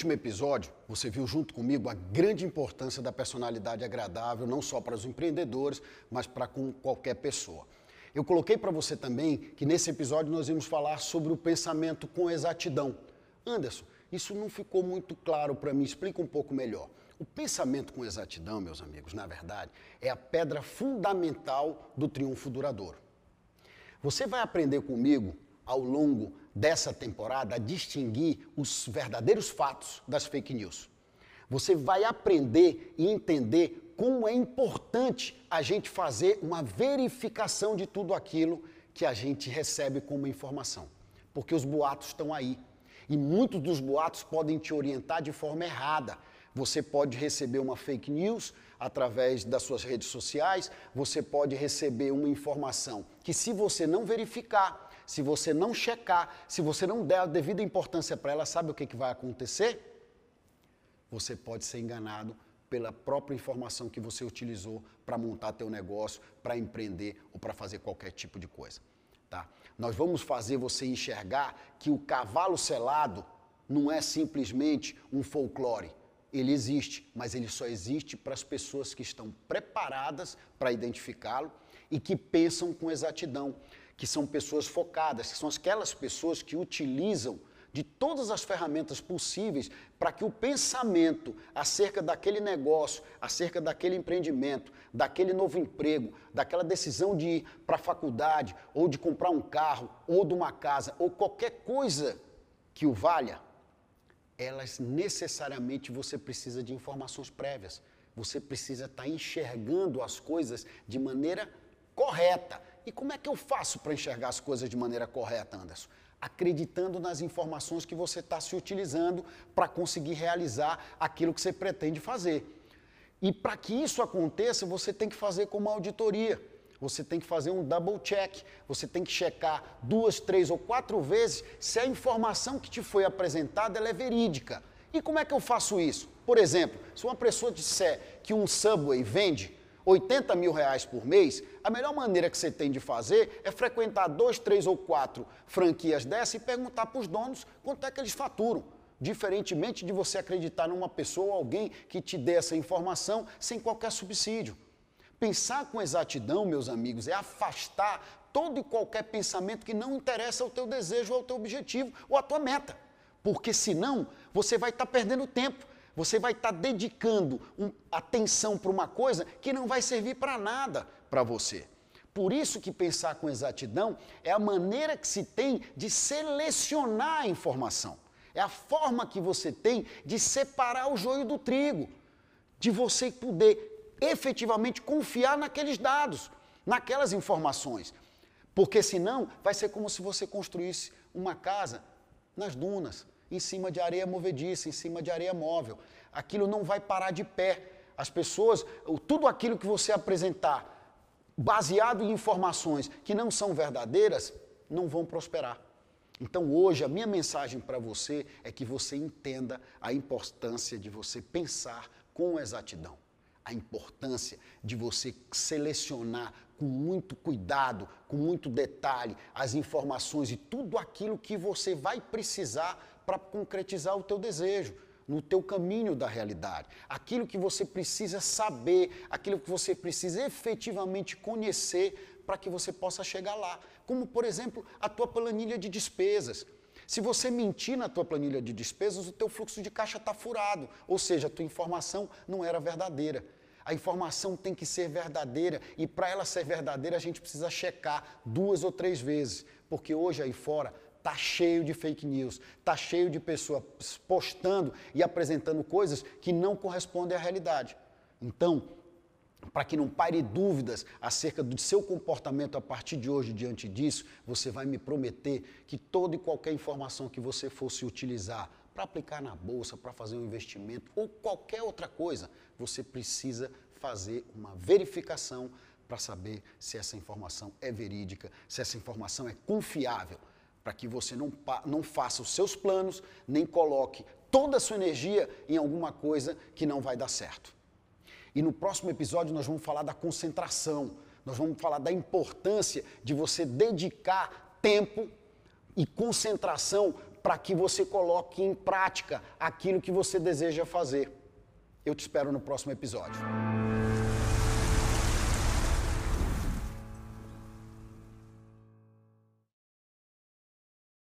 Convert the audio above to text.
Último episódio, você viu junto comigo a grande importância da personalidade agradável, não só para os empreendedores, mas para com qualquer pessoa. Eu coloquei para você também que nesse episódio nós íamos falar sobre o pensamento com exatidão. Anderson, isso não ficou muito claro para mim, explica um pouco melhor. O pensamento com exatidão, meus amigos, na verdade, é a pedra fundamental do triunfo duradouro. Você vai aprender comigo ao longo dessa temporada a distinguir os verdadeiros fatos das fake news. Você vai aprender e entender como é importante a gente fazer uma verificação de tudo aquilo que a gente recebe como informação. Porque os boatos estão aí. E muitos dos boatos podem te orientar de forma errada. Você pode receber uma fake news através das suas redes sociais, você pode receber uma informação que, se você não verificar, se você não checar, se você não der a devida importância para ela, sabe o que, que vai acontecer? Você pode ser enganado pela própria informação que você utilizou para montar teu negócio, para empreender ou para fazer qualquer tipo de coisa. Tá? Nós vamos fazer você enxergar que o cavalo selado não é simplesmente um folclore. Ele existe, mas ele só existe para as pessoas que estão preparadas para identificá-lo e que pensam com exatidão que são pessoas focadas, que são aquelas pessoas que utilizam de todas as ferramentas possíveis para que o pensamento acerca daquele negócio, acerca daquele empreendimento, daquele novo emprego, daquela decisão de ir para a faculdade, ou de comprar um carro, ou de uma casa, ou qualquer coisa que o valha, elas necessariamente você precisa de informações prévias. Você precisa estar tá enxergando as coisas de maneira correta. E como é que eu faço para enxergar as coisas de maneira correta, Anderson? Acreditando nas informações que você está se utilizando para conseguir realizar aquilo que você pretende fazer. E para que isso aconteça, você tem que fazer como uma auditoria. Você tem que fazer um double check. Você tem que checar duas, três ou quatro vezes se a informação que te foi apresentada é verídica. E como é que eu faço isso? Por exemplo, se uma pessoa disser que um Subway vende 80 mil reais por mês, a melhor maneira que você tem de fazer é frequentar dois, três ou quatro franquias dessa e perguntar para os donos quanto é que eles faturam. Diferentemente de você acreditar numa pessoa ou alguém que te dê essa informação sem qualquer subsídio. Pensar com exatidão, meus amigos, é afastar todo e qualquer pensamento que não interessa ao teu desejo, ao teu objetivo ou à tua meta. Porque senão você vai estar tá perdendo tempo você vai estar tá dedicando um, atenção para uma coisa que não vai servir para nada para você. Por isso que pensar com exatidão é a maneira que se tem de selecionar a informação. É a forma que você tem de separar o joio do trigo, de você poder efetivamente confiar naqueles dados, naquelas informações. Porque senão vai ser como se você construísse uma casa nas dunas em cima de areia movediça, em cima de areia móvel. Aquilo não vai parar de pé. As pessoas, tudo aquilo que você apresentar, baseado em informações que não são verdadeiras, não vão prosperar. Então hoje a minha mensagem para você é que você entenda a importância de você pensar com exatidão. A importância de você selecionar com muito cuidado, com muito detalhe, as informações e tudo aquilo que você vai precisar para concretizar o teu desejo, no teu caminho da realidade. Aquilo que você precisa saber, aquilo que você precisa efetivamente conhecer para que você possa chegar lá. Como, por exemplo, a tua planilha de despesas. Se você mentir na tua planilha de despesas, o teu fluxo de caixa está furado, ou seja, a tua informação não era verdadeira. A informação tem que ser verdadeira e para ela ser verdadeira a gente precisa checar duas ou três vezes, porque hoje aí fora Está cheio de fake news, está cheio de pessoas postando e apresentando coisas que não correspondem à realidade. Então, para que não pare dúvidas acerca do seu comportamento a partir de hoje diante disso, você vai me prometer que toda e qualquer informação que você fosse utilizar para aplicar na bolsa, para fazer um investimento ou qualquer outra coisa, você precisa fazer uma verificação para saber se essa informação é verídica, se essa informação é confiável para que você não, não faça os seus planos, nem coloque toda a sua energia em alguma coisa que não vai dar certo. E no próximo episódio nós vamos falar da concentração, nós vamos falar da importância de você dedicar tempo e concentração para que você coloque em prática aquilo que você deseja fazer. Eu te espero no próximo episódio.